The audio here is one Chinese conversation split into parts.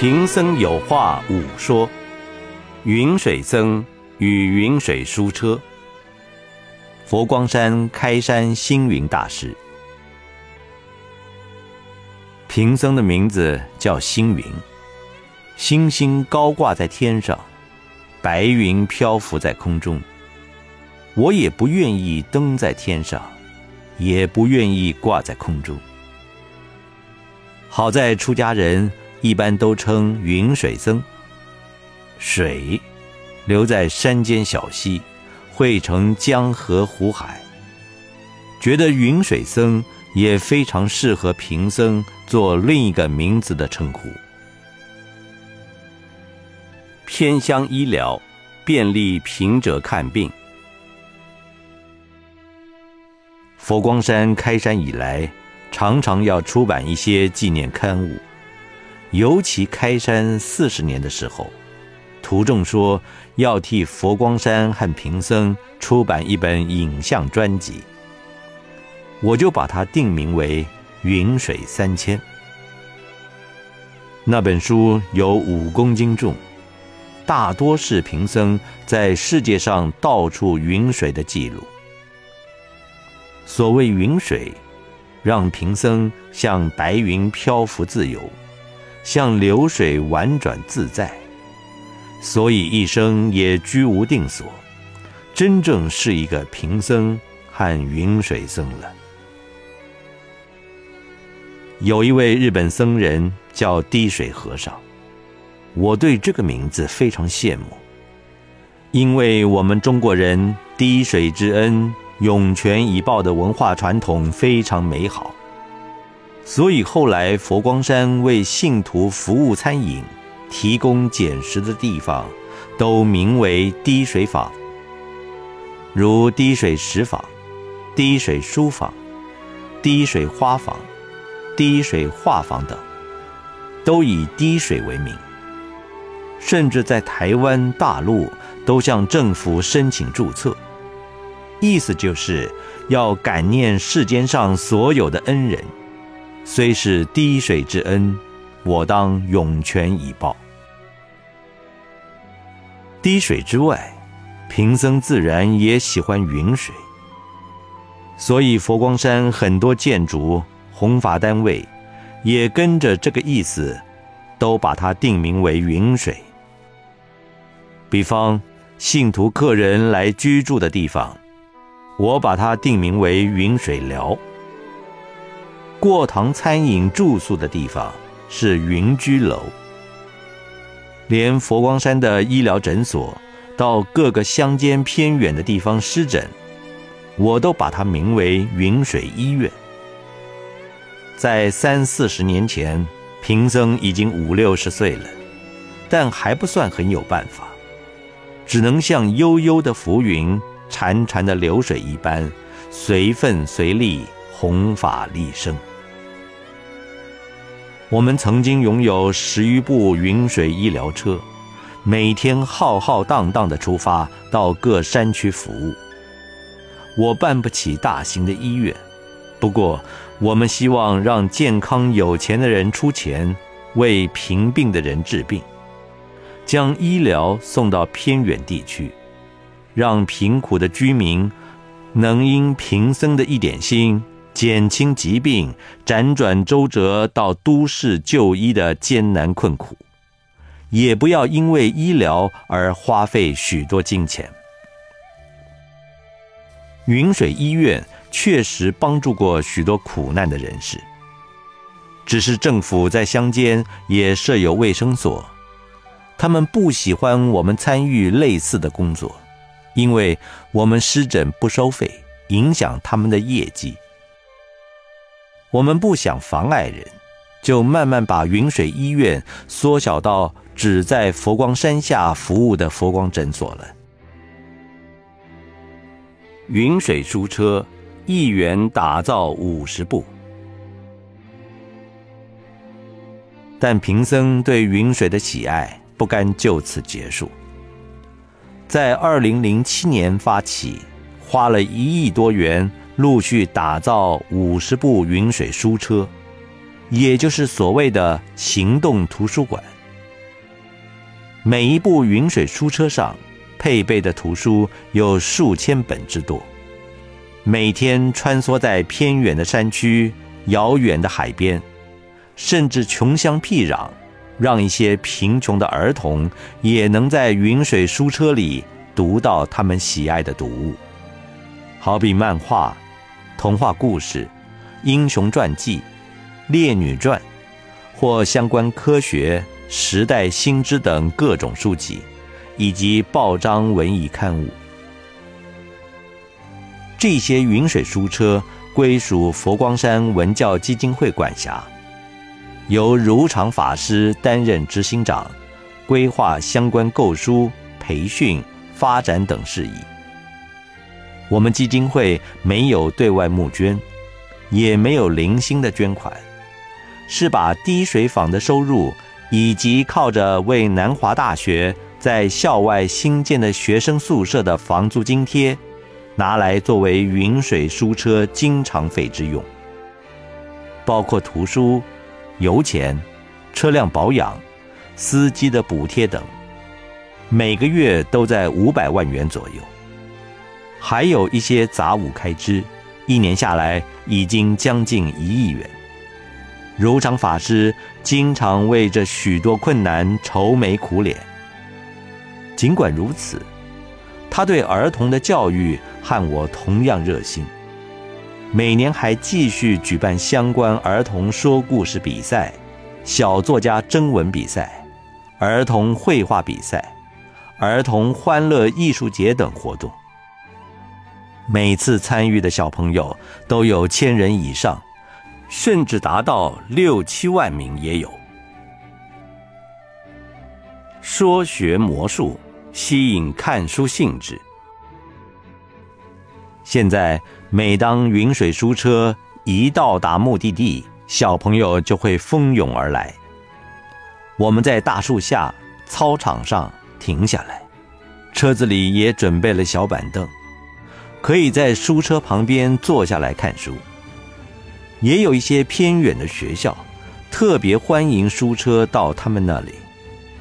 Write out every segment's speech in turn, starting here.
贫僧有话五说：云水僧与云水书车。佛光山开山星云大师，贫僧的名字叫星云，星星高挂在天上，白云漂浮在空中。我也不愿意登在天上，也不愿意挂在空中。好在出家人一般都称云水僧。水留在山间小溪，汇成江河湖海。觉得云水僧也非常适合贫僧做另一个名字的称呼。偏乡医疗，便利贫者看病。佛光山开山以来，常常要出版一些纪念刊物，尤其开山四十年的时候，途中说要替佛光山和贫僧出版一本影像专辑，我就把它定名为《云水三千》。那本书有五公斤重，大多是贫僧在世界上到处云水的记录。所谓云水，让贫僧像白云漂浮自由，像流水婉转自在，所以一生也居无定所，真正是一个贫僧和云水僧了。有一位日本僧人叫滴水和尚，我对这个名字非常羡慕，因为我们中国人滴水之恩。涌泉以报的文化传统非常美好，所以后来佛光山为信徒服务餐饮、提供捡食的地方，都名为滴水坊，如滴水食坊、滴水书坊、滴水花坊、滴水画坊等，都以滴水为名。甚至在台湾、大陆都向政府申请注册。意思就是要感念世间上所有的恩人，虽是滴水之恩，我当涌泉以报。滴水之外，贫僧自然也喜欢云水，所以佛光山很多建筑、弘法单位也跟着这个意思，都把它定名为云水。比方信徒客人来居住的地方。我把它定名为云水寮。过堂餐饮住宿的地方是云居楼。连佛光山的医疗诊所，到各个乡间偏远的地方施诊，我都把它名为云水医院。在三四十年前，贫僧已经五六十岁了，但还不算很有办法，只能像悠悠的浮云。潺潺的流水一般，随份随力，弘法利生。我们曾经拥有十余部云水医疗车，每天浩浩荡荡的出发到各山区服务。我办不起大型的医院，不过我们希望让健康有钱的人出钱，为贫病的人治病，将医疗送到偏远地区。让贫苦的居民能因贫僧的一点心，减轻疾病，辗转周折到都市就医的艰难困苦，也不要因为医疗而花费许多金钱。云水医院确实帮助过许多苦难的人士，只是政府在乡间也设有卫生所，他们不喜欢我们参与类似的工作。因为我们施诊不收费，影响他们的业绩。我们不想妨碍人，就慢慢把云水医院缩小到只在佛光山下服务的佛光诊所了。云水书车，一元打造五十部。但贫僧对云水的喜爱不甘就此结束。在二零零七年发起，花了一亿多元，陆续打造五十部云水书车，也就是所谓的行动图书馆。每一部云水书车上配备的图书有数千本之多。每天穿梭在偏远的山区、遥远的海边，甚至穷乡僻壤，让一些贫穷的儿童也能在云水书车里读到他们喜爱的读物，好比漫画、童话故事、英雄传记、烈女传，或相关科学、时代新知等各种书籍，以及报章文艺刊物。这些云水书车归属佛光山文教基金会管辖，由如常法师担任执行长，规划相关购书、培训、发展等事宜。我们基金会没有对外募捐，也没有零星的捐款，是把滴水坊的收入以及靠着为南华大学在校外新建的学生宿舍的房租津贴。拿来作为云水书车经常费之用，包括图书、油钱、车辆保养、司机的补贴等，每个月都在五百万元左右。还有一些杂物开支，一年下来已经将近一亿元。如常法师经常为这许多困难愁眉苦脸。尽管如此。他对儿童的教育和我同样热心，每年还继续举办相关儿童说故事比赛、小作家征文比赛、儿童绘画比赛、儿童欢乐艺术节等活动。每次参与的小朋友都有千人以上，甚至达到六七万名也有。说学魔术。吸引看书兴致。现在，每当云水书车一到达目的地，小朋友就会蜂拥而来。我们在大树下、操场上停下来，车子里也准备了小板凳，可以在书车旁边坐下来看书。也有一些偏远的学校，特别欢迎书车到他们那里。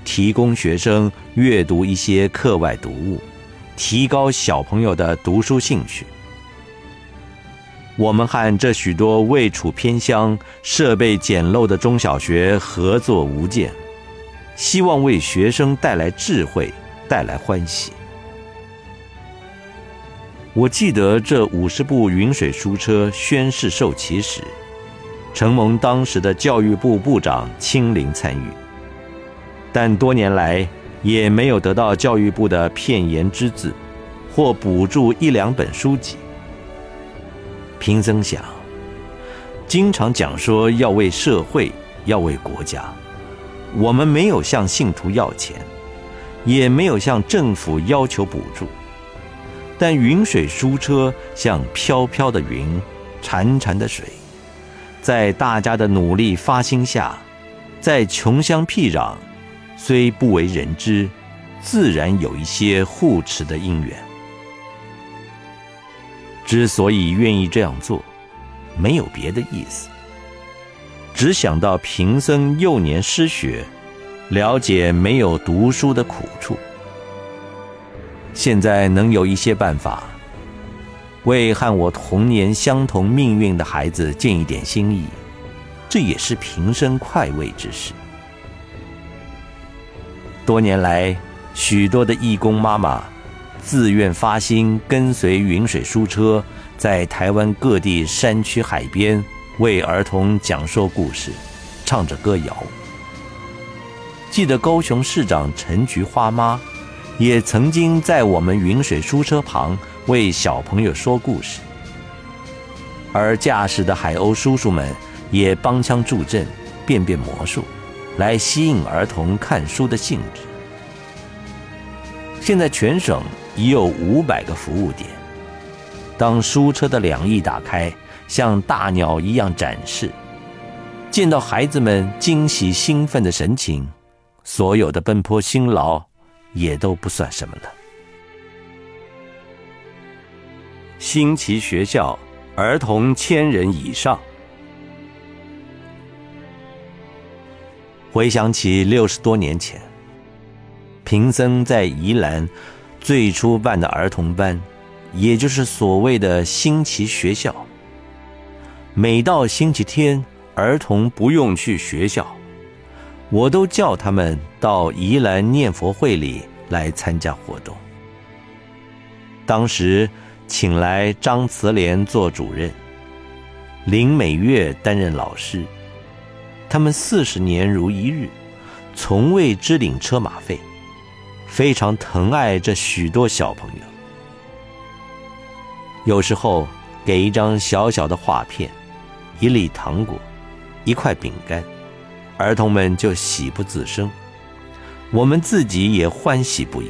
提供学生阅读一些课外读物，提高小朋友的读书兴趣。我们和这许多位处偏乡、设备简陋的中小学合作无间，希望为学生带来智慧，带来欢喜。我记得这五十部云水书车宣誓受旗时，承蒙当时的教育部部长亲临参与。但多年来也没有得到教育部的片言之字，或补助一两本书籍。贫僧想，经常讲说要为社会，要为国家，我们没有向信徒要钱，也没有向政府要求补助，但云水书车像飘飘的云，潺潺的水，在大家的努力发心下，在穷乡僻壤。虽不为人知，自然有一些护持的因缘。之所以愿意这样做，没有别的意思，只想到贫僧幼年失学，了解没有读书的苦处。现在能有一些办法，为和我童年相同命运的孩子尽一点心意，这也是平生快慰之事。多年来，许多的义工妈妈自愿发心，跟随云水书车，在台湾各地山区海边为儿童讲说故事，唱着歌谣。记得高雄市长陈菊花妈，也曾经在我们云水书车旁为小朋友说故事。而驾驶的海鸥叔叔们也帮腔助阵，变变魔术。来吸引儿童看书的兴致。现在全省已有五百个服务点，当书车的两翼打开，像大鸟一样展示，见到孩子们惊喜兴奋的神情，所有的奔波辛劳也都不算什么了。新奇学校，儿童千人以上。回想起六十多年前，贫僧在宜兰最初办的儿童班，也就是所谓的新奇学校。每到星期天，儿童不用去学校，我都叫他们到宜兰念佛会里来参加活动。当时请来张慈莲做主任，林美月担任老师，他们四十年如一日，从未支领车马费，非常疼爱这许多小朋友。有时候给一张小小的画片。一粒糖果，一块饼干，儿童们就喜不自胜，我们自己也欢喜不已。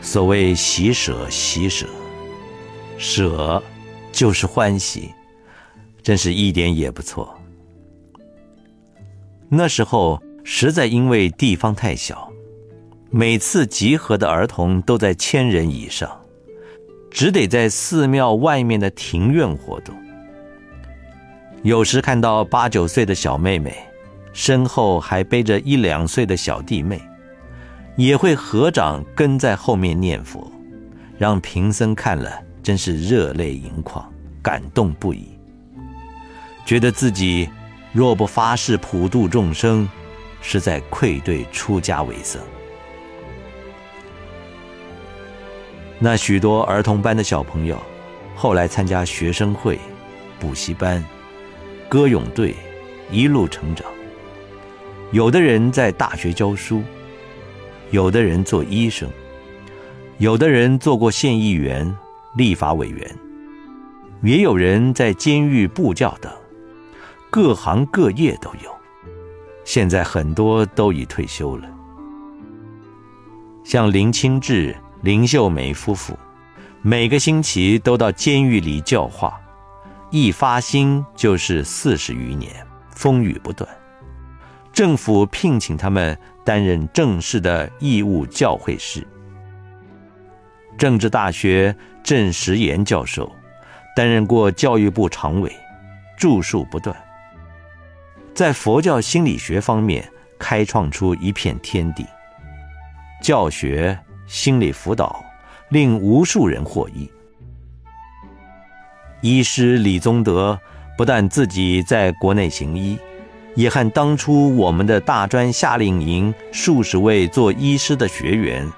所谓喜舍喜舍，舍就是欢喜，真是一点也不错。那时候实在因为地方太小，每次集合的儿童都在千人以上，只得在寺庙外面的庭院活动。有时看到八九岁的小妹妹，身后还背着一两岁的小弟妹，也会合掌跟在后面念佛，让贫僧看了真是热泪盈眶，感动不已。觉得自己若不发誓普度众生，实在愧对出家为僧。那许多儿童班的小朋友，后来参加学生会、补习班。歌咏队一路成长，有的人在大学教书，有的人做医生，有的人做过县议员、立法委员，也有人在监狱布教等，各行各业都有。现在很多都已退休了，像林清志、林秀梅夫妇，每个星期都到监狱里教化。一发心就是四十余年，风雨不断。政府聘请他们担任正式的义务教会士。政治大学郑时岩教授担任过教育部常委，著述不断。在佛教心理学方面开创出一片天地，教学、心理辅导令无数人获益。医师李宗德不但自己在国内行医，也和当初我们的大专夏令营数十位做医师的学员，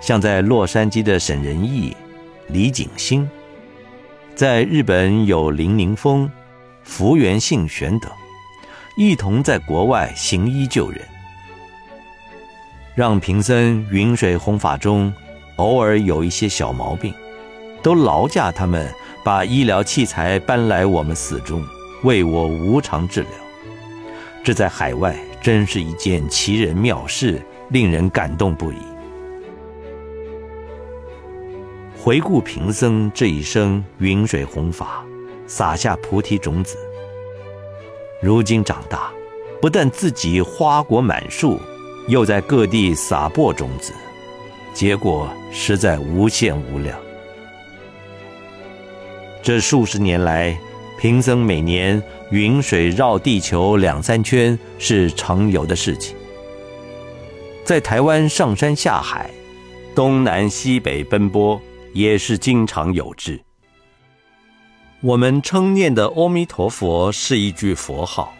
像在洛杉矶的沈仁义、李景星，在日本有林宁峰、福原信玄等，一同在国外行医救人，让贫僧云水弘法中偶尔有一些小毛病，都劳驾他们。把医疗器材搬来我们寺中，为我无偿治疗，这在海外真是一件奇人妙事，令人感动不已。回顾贫僧这一生云水弘法，撒下菩提种子，如今长大，不但自己花果满树，又在各地撒播种子，结果实在无限无量。这数十年来，贫僧每年云水绕地球两三圈是常有的事情。在台湾上山下海，东南西北奔波也是经常有之。我们称念的阿弥陀佛是一句佛号，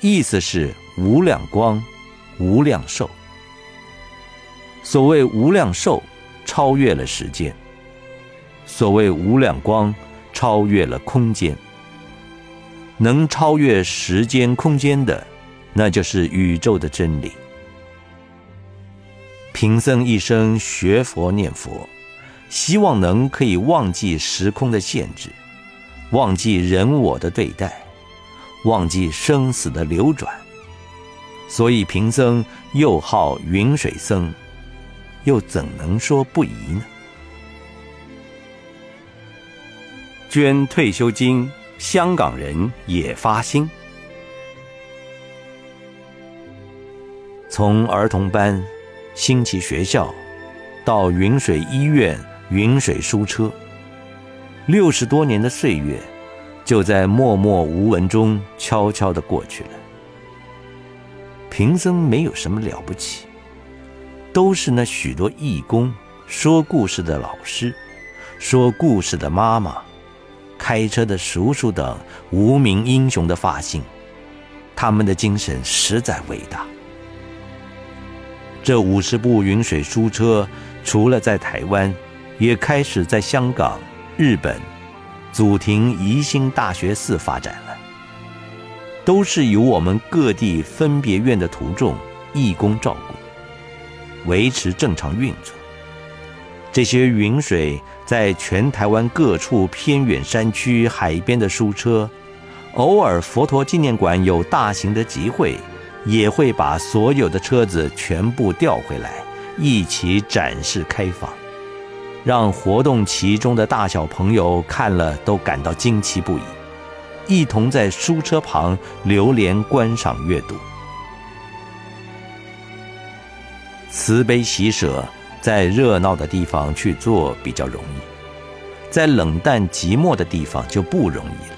意思是无量光、无量寿。所谓无量寿，超越了时间；所谓无量光。超越了空间，能超越时间空间的，那就是宇宙的真理。贫僧一生学佛念佛，希望能可以忘记时空的限制，忘记人我的对待，忘记生死的流转。所以贫僧又号云水僧，又怎能说不疑呢？捐退休金，香港人也发心。从儿童班、星期学校，到云水医院、云水书车，六十多年的岁月，就在默默无闻中悄悄的过去了。贫僧没有什么了不起，都是那许多义工、说故事的老师、说故事的妈妈、开车的叔叔等无名英雄的发心。他们的精神实在伟大。这五十部云水书车，除了在台湾，也开始在香港、日本、祖庭宜兴大学寺发展了。都是由我们各地分别院的徒众义工照顾，维持正常运作。这些云水在全台湾各处偏远山区、海边的书车，偶尔佛陀纪念馆有大型的集会，也会把所有的车子全部调回来，一起展示开放，让活动其中的大小朋友看了都感到惊奇不已。一同在书车旁流连观赏阅读，慈悲喜舍，在热闹的地方去做比较容易，在冷淡寂寞的地方就不容易了。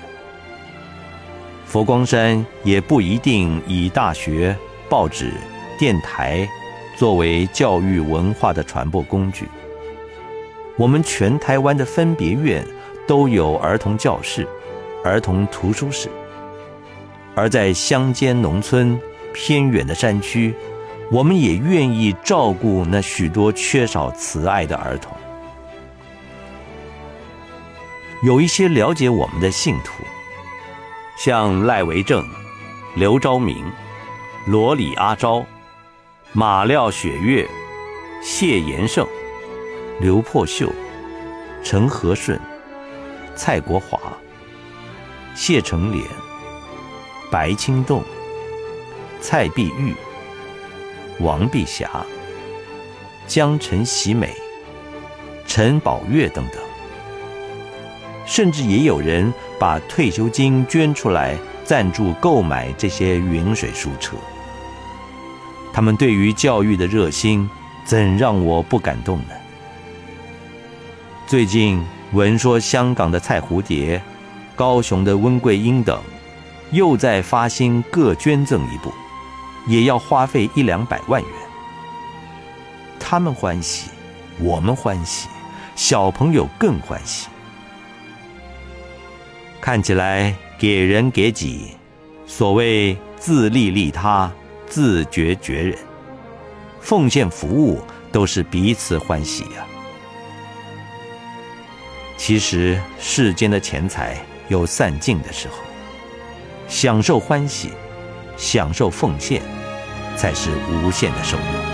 佛光山也不一定以大学、报纸、电台作为教育文化的传播工具。我们全台湾的分别院都有儿童教室。儿童图书室，而在乡间农村、偏远的山区，我们也愿意照顾那许多缺少慈爱的儿童。有一些了解我们的信徒，像赖维正、刘昭明、罗里阿昭、马廖雪月、谢延胜、刘破秀、陈和顺、蔡国华。谢成莲、白青洞、蔡碧玉、王碧霞、江晨喜美、陈宝月等等，甚至也有人把退休金捐出来赞助购买这些云水书车。他们对于教育的热心，怎让我不感动呢？最近闻说香港的蔡蝴蝶。高雄的温桂英等，又在发心各捐赠一部，也要花费一两百万元。他们欢喜，我们欢喜，小朋友更欢喜。看起来给人给己，所谓自利利他，自觉觉人，奉献服务都是彼此欢喜呀。其实世间的钱财。有散尽的时候，享受欢喜，享受奉献，才是无限的收入。